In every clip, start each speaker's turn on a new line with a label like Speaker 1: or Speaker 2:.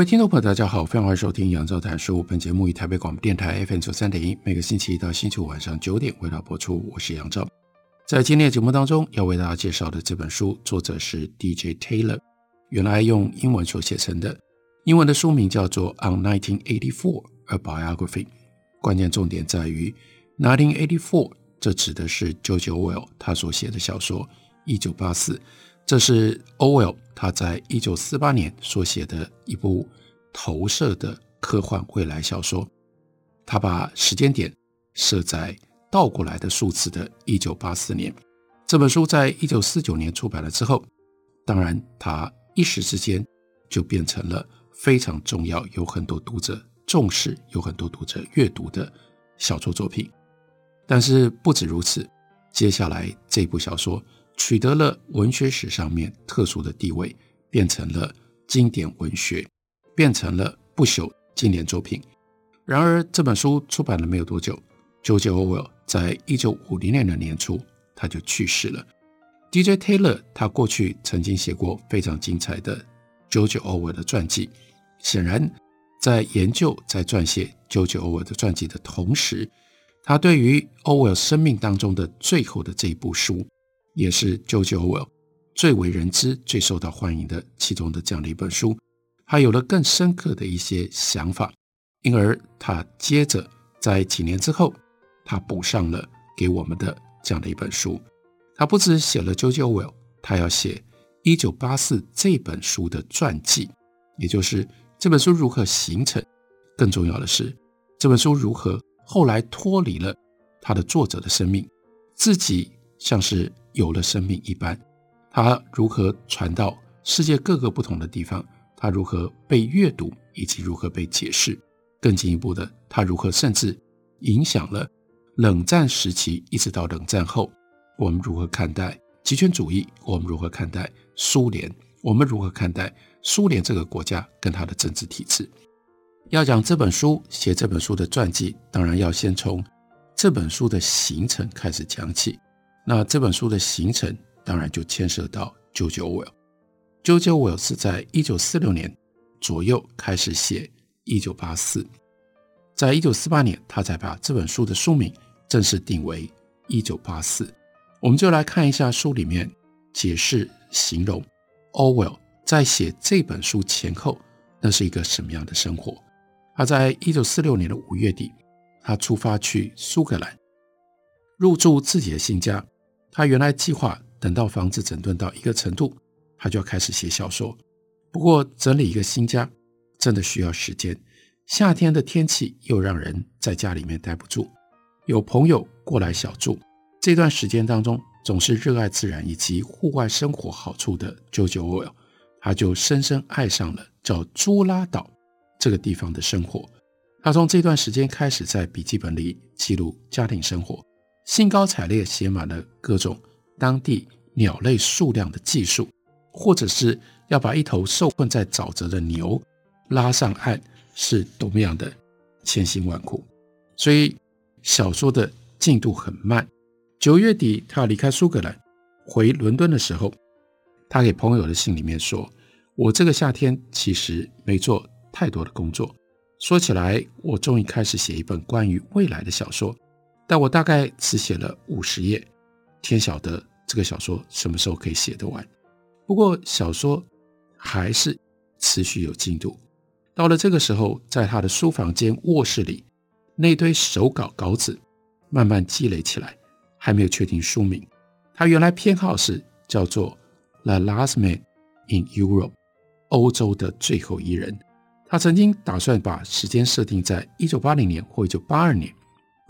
Speaker 1: 各位听众朋友，大家好，非常欢迎收听杨照谈书。本节目以台北广播电台 FM 九三点一，每个星期一到星期五晚上九点为大家播出。我是杨照。在今天的节目当中，要为大家介绍的这本书，作者是 D.J. Taylor，原来用英文所写成的，英文的书名叫做《On 1984: A Biography》。关键重点在于1984，这指的是 George Orwell 他所写的小说《一九八四》。这是 Orwell 他在一九四八年所写的一部投射的科幻未来小说，他把时间点设在倒过来的数字的一九八四年。这本书在一九四九年出版了之后，当然他一时之间就变成了非常重要，有很多读者重视，有很多读者阅读的小说作品。但是不止如此，接下来这部小说。取得了文学史上面特殊的地位，变成了经典文学，变成了不朽经典作品。然而，这本书出版了没有多久，George Orwell 在一九五零年的年初他就去世了。DJ Taylor 他过去曾经写过非常精彩的 George Orwell 的传记，显然在研究在撰写 George Orwell 的传记的同时，他对于 Owell 生命当中的最后的这一部书。也是 JoJo Well 最为人知、最受到欢迎的其中的这样的一本书，他有了更深刻的一些想法，因而他接着在几年之后，他补上了给我们的这样的一本书。他不只写了 JoJo Well，他要写《一九八四》这本书的传记，也就是这本书如何形成。更重要的是，这本书如何后来脱离了他的作者的生命，自己像是。有了生命一般，它如何传到世界各个不同的地方？它如何被阅读，以及如何被解释？更进一步的，它如何甚至影响了冷战时期，一直到冷战后，我们如何看待极权主义？我们如何看待苏联？我们如何看待苏联这个国家跟它的政治体制？要讲这本书，写这本书的传记，当然要先从这本书的形成开始讲起。那这本书的形成，当然就牵涉到 JoJo w e l l。JoJo w e l l 是在一九四六年左右开始写《一九八四》，在一九四八年，他才把这本书的书名正式定为《一九八四》。我们就来看一下书里面解释、形容 Orwell 在写这本书前后，那是一个什么样的生活。他在一九四六年的五月底，他出发去苏格兰。入住自己的新家，他原来计划等到房子整顿到一个程度，他就要开始写小说。不过整理一个新家真的需要时间，夏天的天气又让人在家里面待不住。有朋友过来小住，这段时间当中总是热爱自然以及户外生活好处的 JoJo 他就深深爱上了叫朱拉岛这个地方的生活。他从这段时间开始在笔记本里记录家庭生活。兴高采烈写满了各种当地鸟类数量的记述，或者是要把一头受困在沼泽的牛拉上岸，是多么样的千辛万苦。所以小说的进度很慢。九月底，他要离开苏格兰回伦敦的时候，他给朋友的信里面说：“我这个夏天其实没做太多的工作。说起来，我终于开始写一本关于未来的小说。”但我大概只写了五十页，天晓得这个小说什么时候可以写得完。不过小说还是持续有进度。到了这个时候，在他的书房间卧室里，那堆手稿稿纸慢慢积累起来，还没有确定书名。他原来偏好是叫做《The Last Man in Europe》，欧洲的最后一人。他曾经打算把时间设定在一九八零年或一九八二年。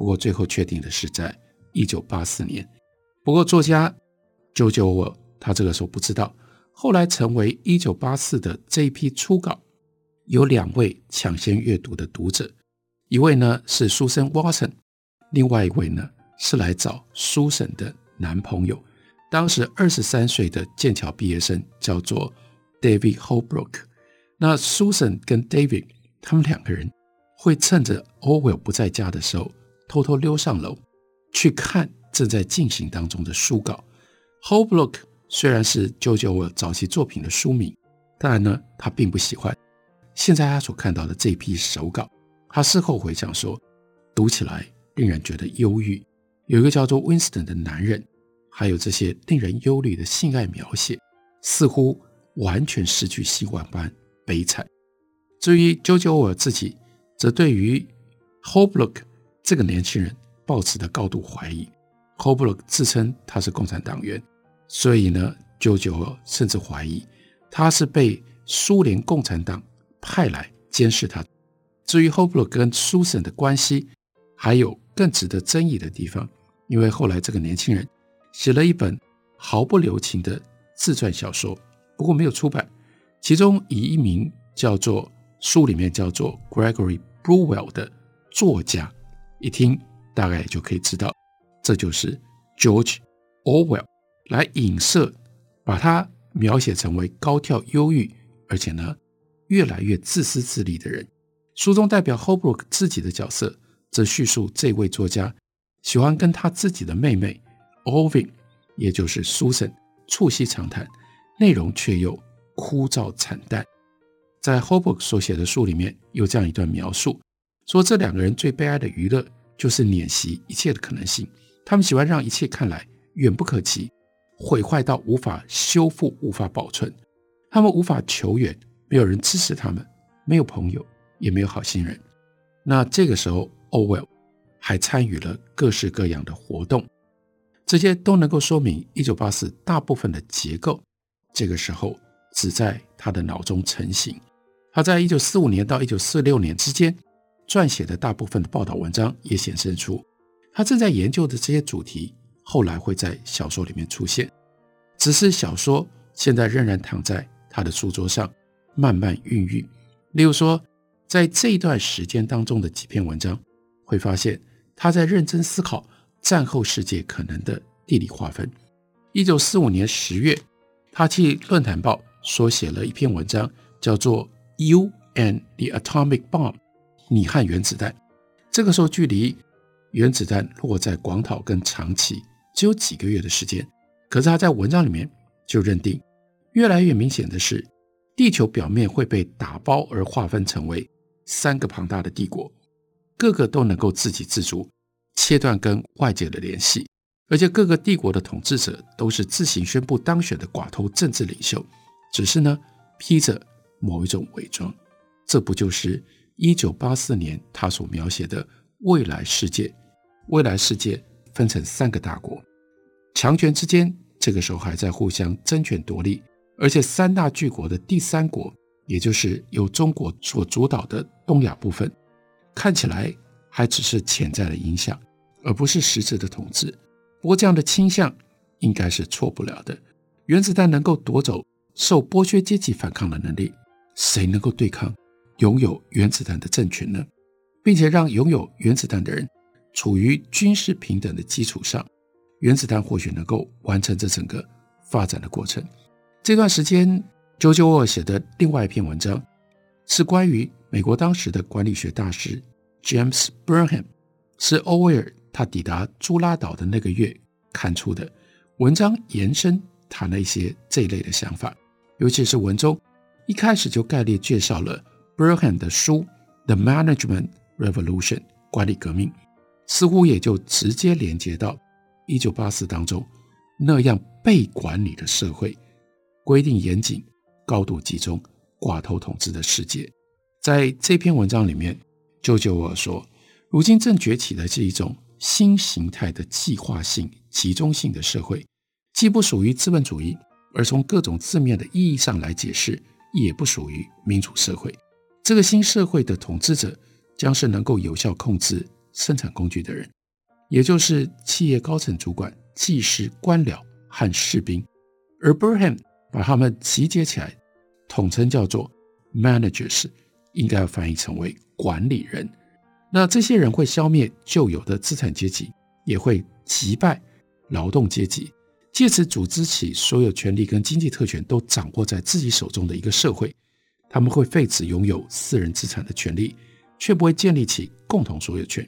Speaker 1: 不过最后确定的是在一九八四年。不过作家 George Orwell 他这个时候不知道，后来成为一九八四的这一批初稿，有两位抢先阅读的读者，一位呢是 Susan Watson，另外一位呢是来找苏珊的男朋友，当时二十三岁的剑桥毕业生，叫做 David Holbrook。那 Susan 跟 David 他们两个人会趁着 Orwell 不在家的时候，偷偷溜上楼去看正在进行当中的书稿。Holbrook 虽然是 George Orwell 早期作品的书名，当然呢，他并不喜欢现在他所看到的这批手稿。他事后回想说，读起来令人觉得忧郁。有一个叫做 Winston 的男人，还有这些令人忧虑的性爱描写，似乎完全失去希望般悲惨。至于 jojo 自己，则对于 Holbrook 这个年轻人抱持的高度怀疑。Holbrook 自称他是共产党员，所以呢舅舅甚至怀疑他是被苏联共产党派来监视他。至于 Holbrook 跟 Susan 的关系，还有更值得争议的地方，因为后来这个年轻人写了一本毫不留情的自传小说，不过没有出版，其中以一名叫做书里面叫做 Gregory Bruwell 的作家，一听大概就可以知道。这就是 George Orwell 来影射，把他描写成为高挑、忧郁，而且呢越来越自私自利的人。书中代表 Holbrook 自己的角色，则叙述这位作家喜欢跟他自己的妹妹 Irving，也就是 Susan 促膝长谈，内容却又枯燥惨淡。在 Holbrook 所写的书里面，有这样一段描述：说这两个人最悲哀的娱乐，就是碾熄一切的可能性。他们喜欢让一切看来远不可及，毁坏到无法修复、无法保存。他们无法求援，没有人支持他们，没有朋友，也没有好心人。那这个时候，Orwell 还参与了各式各样的活动，这些都能够说明一九八四大部分的结构，这个时候只在他的脑中成型。他在一九四五年到一九四六年之间撰写的大部分的报道文章也显示出。他正在研究的这些主题，后来会在小说里面出现。只是小说现在仍然躺在他的书桌上，慢慢孕育。例如说，在这一段时间当中的几篇文章，会发现他在认真思考战后世界可能的地理划分。一九四五年十月，他替《论坛报》所写了一篇文章，叫做《You and the Atomic Bomb》，你和原子弹。这个时候距离。原子弹落在广岛跟长崎只有几个月的时间，可是他在文章里面就认定，越来越明显的是，地球表面会被打包而划分成为三个庞大的帝国，各个都能够自给自足，切断跟外界的联系，而且各个帝国的统治者都是自行宣布当选的寡头政治领袖，只是呢披着某一种伪装，这不就是一九八四年他所描写的未来世界？未来世界分成三个大国，强权之间这个时候还在互相争权夺利，而且三大巨国的第三国，也就是由中国所主导的东亚部分，看起来还只是潜在的影响，而不是实质的统治。不过这样的倾向应该是错不了的。原子弹能够夺走受剥削阶级反抗的能力，谁能够对抗拥有原子弹的政权呢？并且让拥有原子弹的人。处于军事平等的基础上，原子弹或许能够完成这整个发展的过程。这段时间啾啾沃写的另外一篇文章是关于美国当时的管理学大师 James Burnham，是欧威尔他抵达朱拉岛的那个月看出的文章，延伸谈了一些这一类的想法，尤其是文中一开始就概略介绍了 Burnham 的书《The Management Revolution》管理革命。似乎也就直接连接到一九八四当中那样被管理的社会，规定严谨、高度集中、寡头统治的世界。在这篇文章里面，就就我说，如今正崛起的是一种新形态的计划性、集中性的社会，既不属于资本主义，而从各种字面的意义上来解释，也不属于民主社会。这个新社会的统治者将是能够有效控制。生产工具的人，也就是企业高层主管、技师、官僚和士兵。而 Burham 把他们集结起来，统称叫做 managers，应该要翻译成为管理人。那这些人会消灭旧有的资产阶级，也会击败劳动阶级，借此组织起所有权利跟经济特权都掌握在自己手中的一个社会。他们会废止拥有私人资产的权利，却不会建立起共同所有权。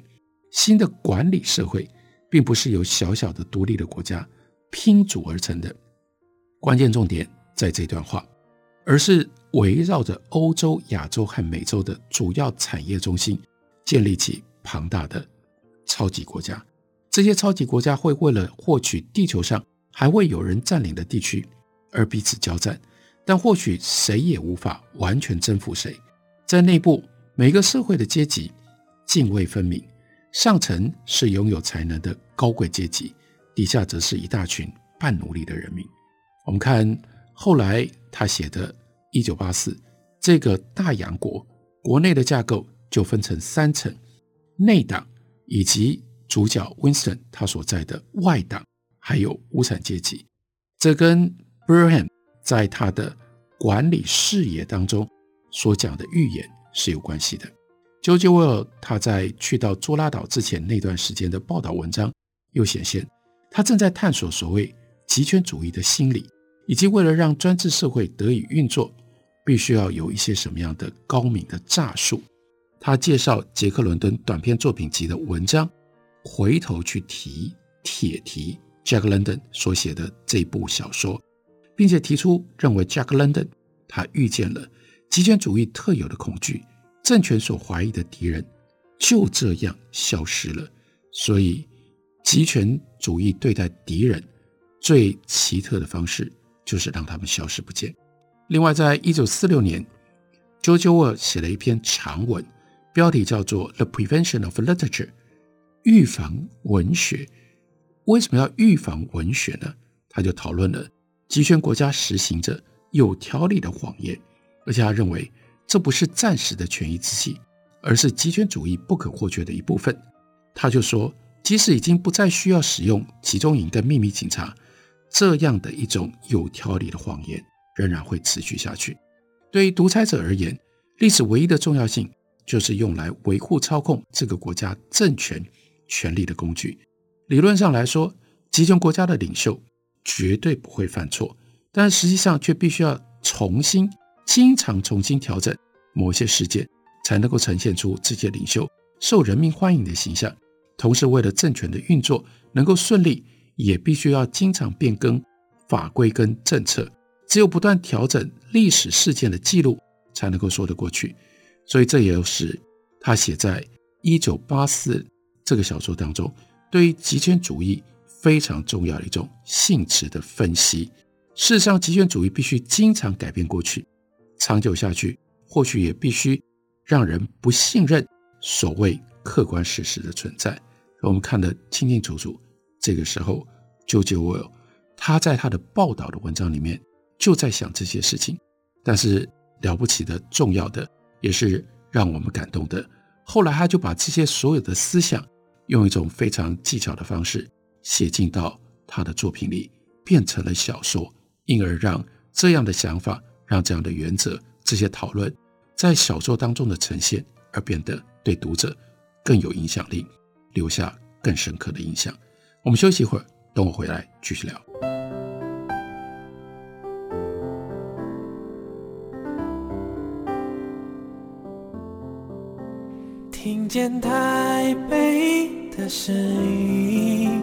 Speaker 1: 新的管理社会，并不是由小小的独立的国家拼组而成的。关键重点在这段话，而是围绕着欧洲、亚洲和美洲的主要产业中心。建立起庞大的超级国家，这些超级国家会为了获取地球上还未有人占领的地区而彼此交战，但或许谁也无法完全征服谁。在内部，每个社会的阶级泾渭分明，上层是拥有才能的高贵阶级，底下则是一大群半奴隶的人民。我们看后来他写的《一九八四》这个大洋国国内的架构。就分成三层：内党以及主角 Winston 他所在的外党，还有无产阶级。这跟 b r a h a m 在他的管理视野当中所讲的预言是有关系的。George Will 他在去到捉拉岛之前那段时间的报道文章又显现，他正在探索所谓极权主义的心理，以及为了让专制社会得以运作，必须要有一些什么样的高明的诈术。他介绍杰克伦敦短篇作品集的文章，回头去提铁提 Jack London 所写的这部小说，并且提出认为 Jack London 他遇见了极权主义特有的恐惧，政权所怀疑的敌人就这样消失了。所以，极权主义对待敌人最奇特的方式就是让他们消失不见。另外，在一九四六年 jojo 写了一篇长文。标题叫做《The Prevention of Literature》，预防文学。为什么要预防文学呢？他就讨论了集权国家实行着有条理的谎言，而且他认为这不是暂时的权宜之计，而是极权主义不可或缺的一部分。他就说，即使已经不再需要使用集中营的秘密警察，这样的一种有条理的谎言仍然会持续下去。对于独裁者而言，历史唯一的重要性。就是用来维护操控这个国家政权权力的工具。理论上来说，集权国家的领袖绝对不会犯错，但实际上却必须要重新、经常重新调整某些事件，才能够呈现出这些领袖受人民欢迎的形象。同时，为了政权的运作能够顺利，也必须要经常变更法规跟政策。只有不断调整历史事件的记录，才能够说得过去。所以，这也就是他写在《一九八四》这个小说当中，对于极权主义非常重要的一种性质的分析。事实上，极权主义必须经常改变过去，长久下去，或许也必须让人不信任所谓客观事实的存在。我们看得清清楚楚。这个时候，George Orwell 他在他的报道的文章里面就在想这些事情。但是了不起的、重要的。也是让我们感动的。后来，他就把这些所有的思想，用一种非常技巧的方式写进到他的作品里，变成了小说，因而让这样的想法、让这样的原则、这些讨论，在小说当中的呈现，而变得对读者更有影响力，留下更深刻的印象。我们休息一会儿，等我回来继续聊。
Speaker 2: 听见台北的声音，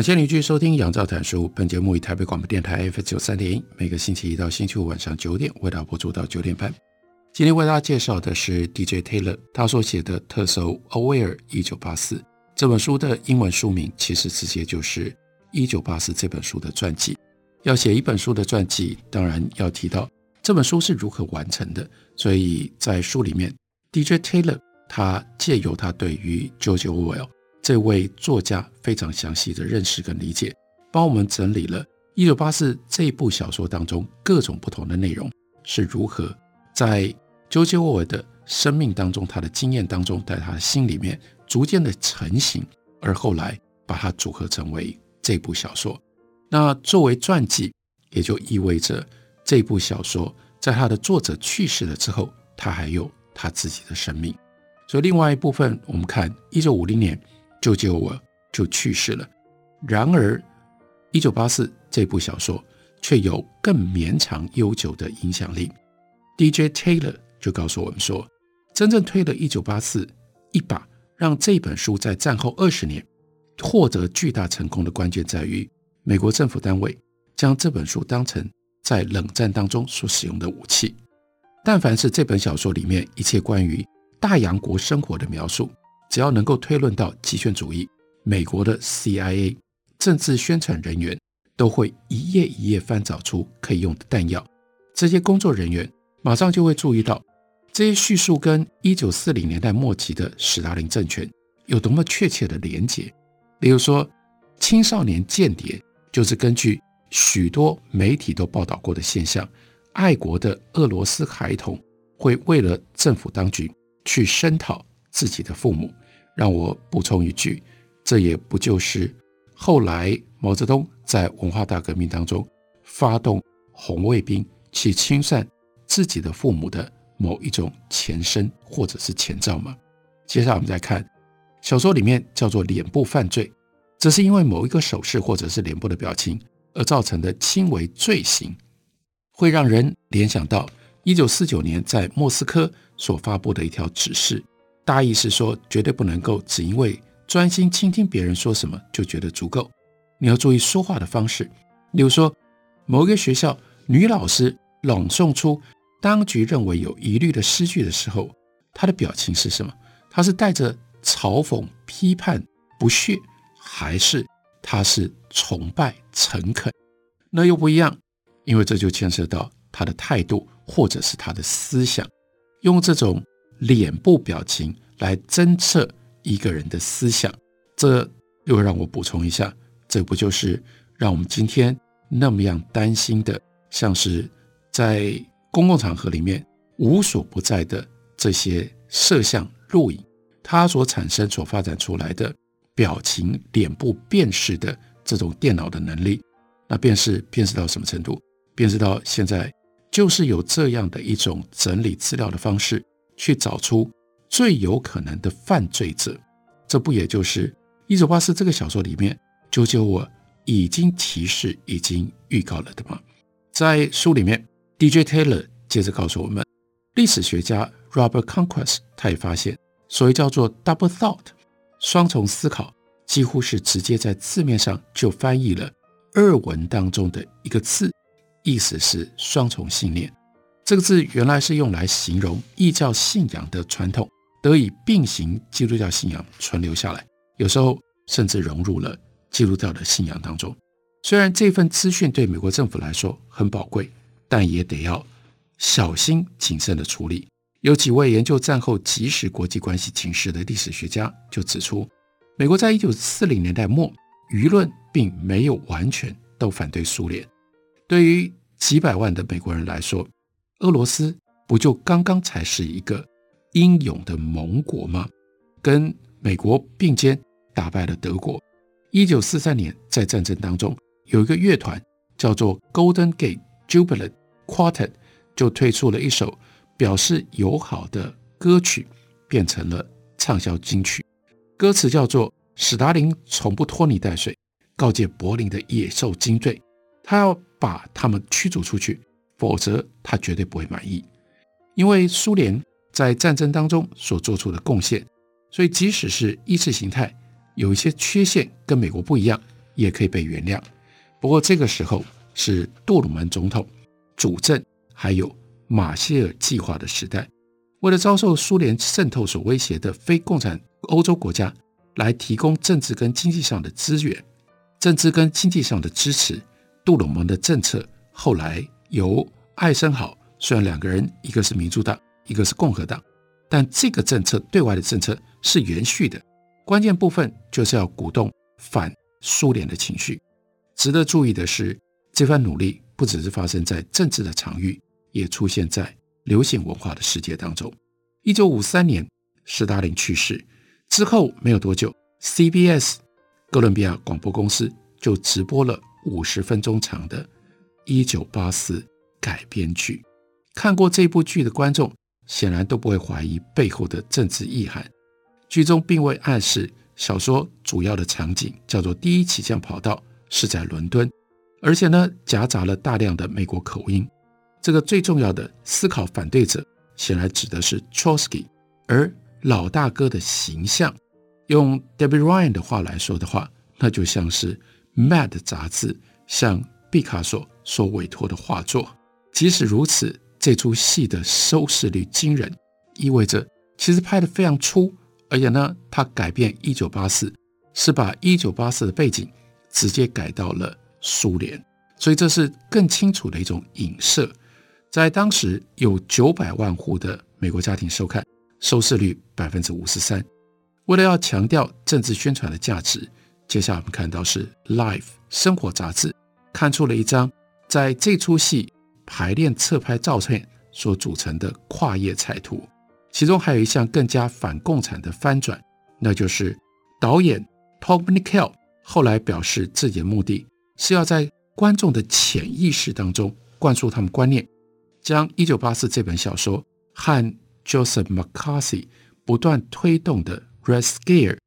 Speaker 1: 感谢您继续收听《杨照谈书》。本节目以台北广播电台 F 九三点一，每个星期一到星期五晚上九点为大家播出到九点半。今天为大家介绍的是 DJ Taylor 他所写的特搜《Aware 一九八四》这本书的英文书名其实直接就是《一九八四》这本书的传记。要写一本书的传记，当然要提到这本书是如何完成的。所以在书里面，DJ Taylor 他借由他对于 George Orwell 这位作家非常详细的认识跟理解，帮我们整理了《一九八四》这部小说当中各种不同的内容是如何在 George Orwell 的生命当中、他的经验当中，在他的心里面逐渐的成型，而后来把它组合成为这部小说。那作为传记，也就意味着这部小说在他的作者去世了之后，他还有他自己的生命。所以另外一部分，我们看一九五零年救救我就去世了。然而，一九八四这部小说却有更绵长悠久的影响力。DJ Taylor 就告诉我们说，真正推了一九八四一把，让这本书在战后二十年获得巨大成功的关键在于。美国政府单位将这本书当成在冷战当中所使用的武器。但凡是这本小说里面一切关于大洋国生活的描述，只要能够推论到极权主义，美国的 CIA 政治宣传人员都会一页一页翻找出可以用的弹药。这些工作人员马上就会注意到这些叙述跟一九四零年代末期的史达林政权有多么确切的连结。例如说，青少年间谍。就是根据许多媒体都报道过的现象，爱国的俄罗斯孩童会为了政府当局去声讨自己的父母。让我补充一句，这也不就是后来毛泽东在文化大革命当中发动红卫兵去清算自己的父母的某一种前身或者是前兆吗？接下来我们再看小说里面叫做“脸部犯罪”。这是因为某一个手势或者是脸部的表情而造成的轻微罪行，会让人联想到一九四九年在莫斯科所发布的一条指示，大意是说绝对不能够只因为专心倾听别人说什么就觉得足够，你要注意说话的方式。例如说，某一个学校女老师朗诵出当局认为有疑虑的诗句的时候，她的表情是什么？她是带着嘲讽、批判、不屑。还是她是崇拜、诚恳，那又不一样，因为这就牵涉到他的态度或者是他的思想。用这种脸部表情来侦测一个人的思想，这又让我补充一下，这不就是让我们今天那么样担心的，像是在公共场合里面无所不在的这些摄像录影，它所产生、所发展出来的。表情、脸部辨识的这种电脑的能力，那辨识辨识到什么程度？辨识到现在就是有这样的一种整理资料的方式，去找出最有可能的犯罪者。这不也就是《一九八四》这个小说里面，啾啾我已经提示、已经预告了的吗？在书里面，DJ Taylor 接着告诉我们，历史学家 Robert Conquest 他也发现，所谓叫做 double thought。双重思考几乎是直接在字面上就翻译了二文当中的一个字，意思是双重信念。这个字原来是用来形容异教信仰的传统得以并行，基督教信仰存留下来，有时候甚至融入了基督教的信仰当中。虽然这份资讯对美国政府来说很宝贵，但也得要小心谨慎的处理。有几位研究战后即时国际关系情势的历史学家就指出，美国在一九四零年代末，舆论并没有完全都反对苏联。对于几百万的美国人来说，俄罗斯不就刚刚才是一个英勇的盟国吗？跟美国并肩打败了德国。一九四三年，在战争当中，有一个乐团叫做 Golden Gate Jubilant Quartet，就推出了一首。表示友好的歌曲变成了畅销金曲，歌词叫做“史达林从不拖泥带水，告诫柏林的野兽精队，他要把他们驱逐出去，否则他绝对不会满意。因为苏联在战争当中所做出的贡献，所以即使是意识形态有一些缺陷跟美国不一样，也可以被原谅。不过这个时候是杜鲁门总统主政，还有。马歇尔计划的时代，为了遭受苏联渗透所威胁的非共产欧洲国家，来提供政治跟经济上的资源，政治跟经济上的支持。杜鲁门的政策后来由艾森豪，虽然两个人一个是民主党，一个是共和党，但这个政策对外的政策是延续的。关键部分就是要鼓动反苏联的情绪。值得注意的是，这番努力不只是发生在政治的场域，也出现在流行文化的世界当中。一九五三年，斯大林去世之后没有多久，CBS 哥伦比亚广播公司就直播了五十分钟长的《一九八四》改编剧。看过这部剧的观众，显然都不会怀疑背后的政治意涵。剧中并未暗示小说主要的场景叫做第一起降跑道是在伦敦，而且呢夹杂了大量的美国口音。这个最重要的思考反对者显然指的是 Trotsky，而老大哥的形象，用 Debbie Ryan 的话来说的话，那就像是 Mad 杂志向毕卡索所委托的画作。即使如此，这出戏的收视率惊人，意味着其实拍得非常粗，而且呢，他改变一九八四是把一九八四的背景直接改到了苏联，所以这是更清楚的一种影射。在当时有九百万户的美国家庭收看，收视率百分之五十三。为了要强调政治宣传的价值，接下来我们看到是《Life》生活杂志看出了一张在这出戏排练侧拍照片所组成的跨页彩图，其中还有一项更加反共产的翻转，那就是导演 Tobe Nickel 后来表示自己的目的是要在观众的潜意识当中灌输他们观念。将《一九八四》这本小说和 Joseph McCarthy 不断推动的 Red Scare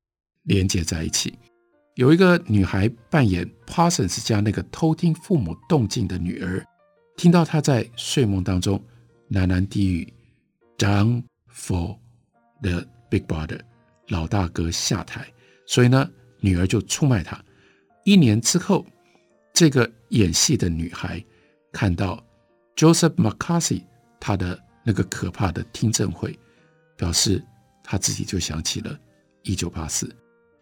Speaker 1: 连接在一起。有一个女孩扮演 Parsons 家那个偷听父母动静的女儿，听到她在睡梦当中喃喃低语：“Down for the Big Brother，老大哥下台。”所以呢，女儿就出卖她。一年之后，这个演戏的女孩看到。Joseph McCarthy，他的那个可怕的听证会，表示他自己就想起了一九八四。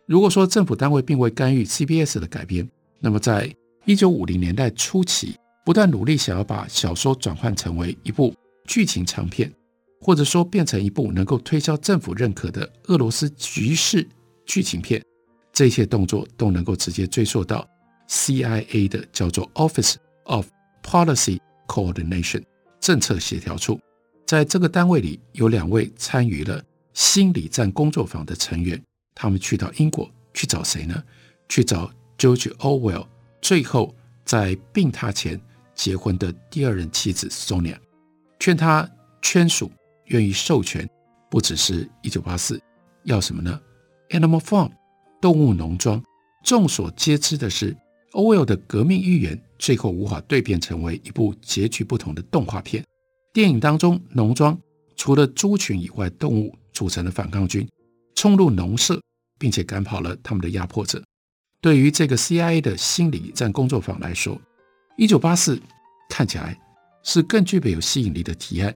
Speaker 1: 如果说政府单位并未干预 CBS 的改编，那么在一九五零年代初期，不断努力想要把小说转换成为一部剧情长片，或者说变成一部能够推销政府认可的俄罗斯局势剧情片，这些动作都能够直接追溯到 CIA 的叫做 Office of Policy。Coordination 政策协调处，在这个单位里有两位参与了心理战工作坊的成员，他们去到英国去找谁呢？去找 George Orwell，最后在病榻前结婚的第二任妻子 Sonia，劝他签署愿意授权，不只是一九八四，要什么呢？Animal Farm 动物农庄。众所皆知的是。，Orwell 的革命预言最后无法蜕变成为一部结局不同的动画片。电影当中，农庄除了猪群以外，动物组成的反抗军冲入农舍，并且赶跑了他们的压迫者。对于这个 CIA 的心理战工作坊来说，《一九八四》看起来是更具备有吸引力的提案。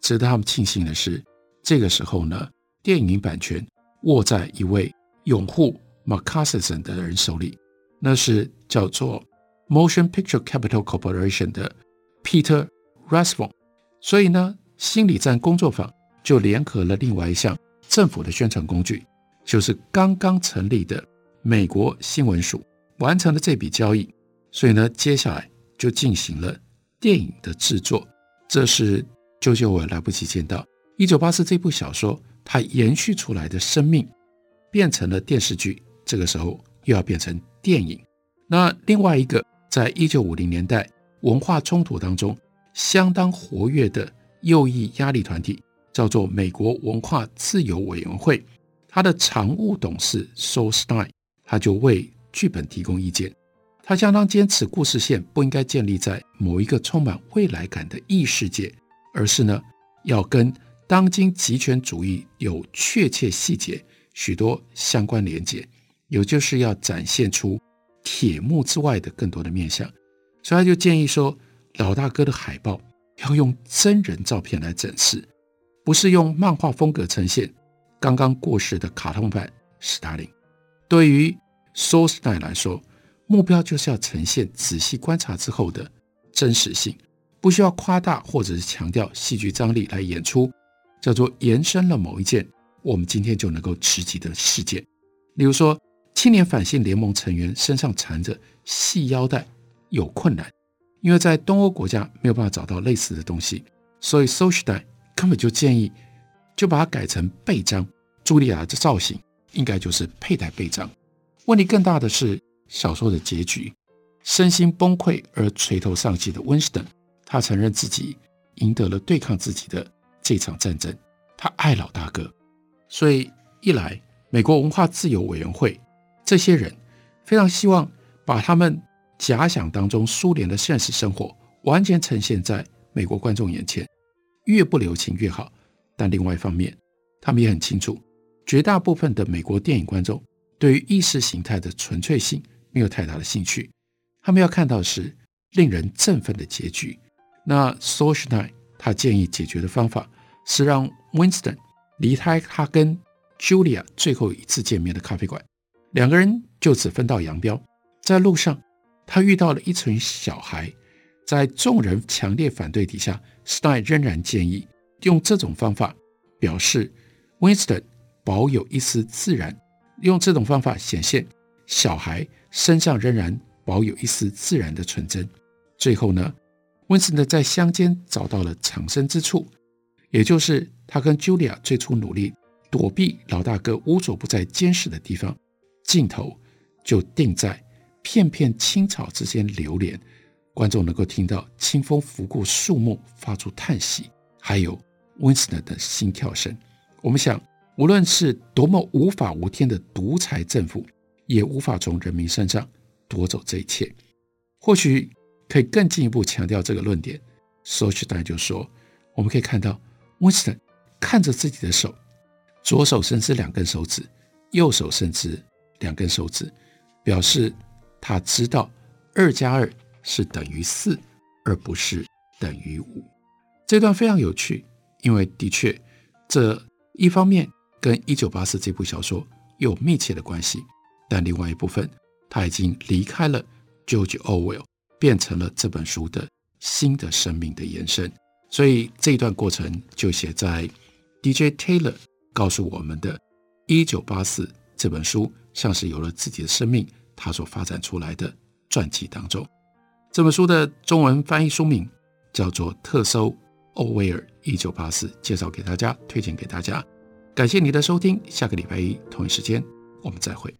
Speaker 1: 值得他们庆幸的是，这个时候呢，电影版权握在一位拥护 McCarthyism 的人手里。那是叫做 Motion Picture Capital Corporation 的 Peter Rasvon，所以呢，心理战工作坊就联合了另外一项政府的宣传工具，就是刚刚成立的美国新闻署，完成了这笔交易。所以呢，接下来就进行了电影的制作。这是啾啾我来不及见到《一九八四》这部小说它延续出来的生命，变成了电视剧。这个时候又要变成。电影，那另外一个，在一九五零年代文化冲突当中相当活跃的右翼压力团体，叫做美国文化自由委员会，他的常务董事 Saul Stein，他就为剧本提供意见。他相当坚持故事线不应该建立在某一个充满未来感的异世界，而是呢要跟当今极权主义有确切细节许多相关连接。有就是要展现出铁幕之外的更多的面向，所以他就建议说，老大哥的海报要用真人照片来展示，不是用漫画风格呈现刚刚过世的卡通版史达林。对于 Solstein 来说，目标就是要呈现仔细观察之后的真实性，不需要夸大或者是强调戏剧张力来演出，叫做延伸了某一件我们今天就能够直击的事件。例如说，青年反性联盟成员身上缠着细腰带有困难，因为在东欧国家没有办法找到类似的东西，所以 Solstein 根本就建议就把它改成背章。茱莉亚的造型应该就是佩戴背章。问题更大的是小说的结局，身心崩溃而垂头丧气的温斯顿，他承认自己赢得了对抗自己的这场战争。他爱老大哥，所以一来，美国文化自由委员会这些人非常希望把他们假想当中苏联的现实生活完全呈现在美国观众眼前，越不留情越好。但另外一方面，他们也很清楚，绝大部分的美国电影观众。对于意识形态的纯粹性没有太大的兴趣，他们要看到的是令人振奋的结局。那 Solstein 他建议解决的方法是让 Winston 离开他跟 Julia 最后一次见面的咖啡馆，两个人就此分道扬镳。在路上，他遇到了一群小孩，在众人强烈反对底下斯奈仍然建议用这种方法表示 Winston 保有一丝自然。用这种方法显现小孩身上仍然保有一丝自然的纯真。最后呢，温斯顿在乡间找到了藏身之处，也就是他跟茱莉亚最初努力躲避老大哥无所不在监视的地方。镜头就定在片片青草之间流连，观众能够听到清风拂过树木发出叹息，还有温斯顿的心跳声。我们想。无论是多么无法无天的独裁政府，也无法从人民身上夺走这一切。或许可以更进一步强调这个论点。Solstein 就说：“我们可以看到，Winston 看着自己的手，左手伸直两根手指，右手伸直两根手指，表示他知道二加二是等于四，而不是等于五。”这段非常有趣，因为的确，这一方面。跟《一九八四》这部小说有密切的关系，但另外一部分，他已经离开了 George Orwell，变成了这本书的新的生命的延伸。所以这一段过程就写在 DJ Taylor 告诉我们的《一九八四》这本书像是有了自己的生命，他所发展出来的传记当中。这本书的中文翻译书名叫做《特搜欧威尔一九八四》，介绍给大家，推荐给大家。感谢你的收听，下个礼拜一同一时间我们再会。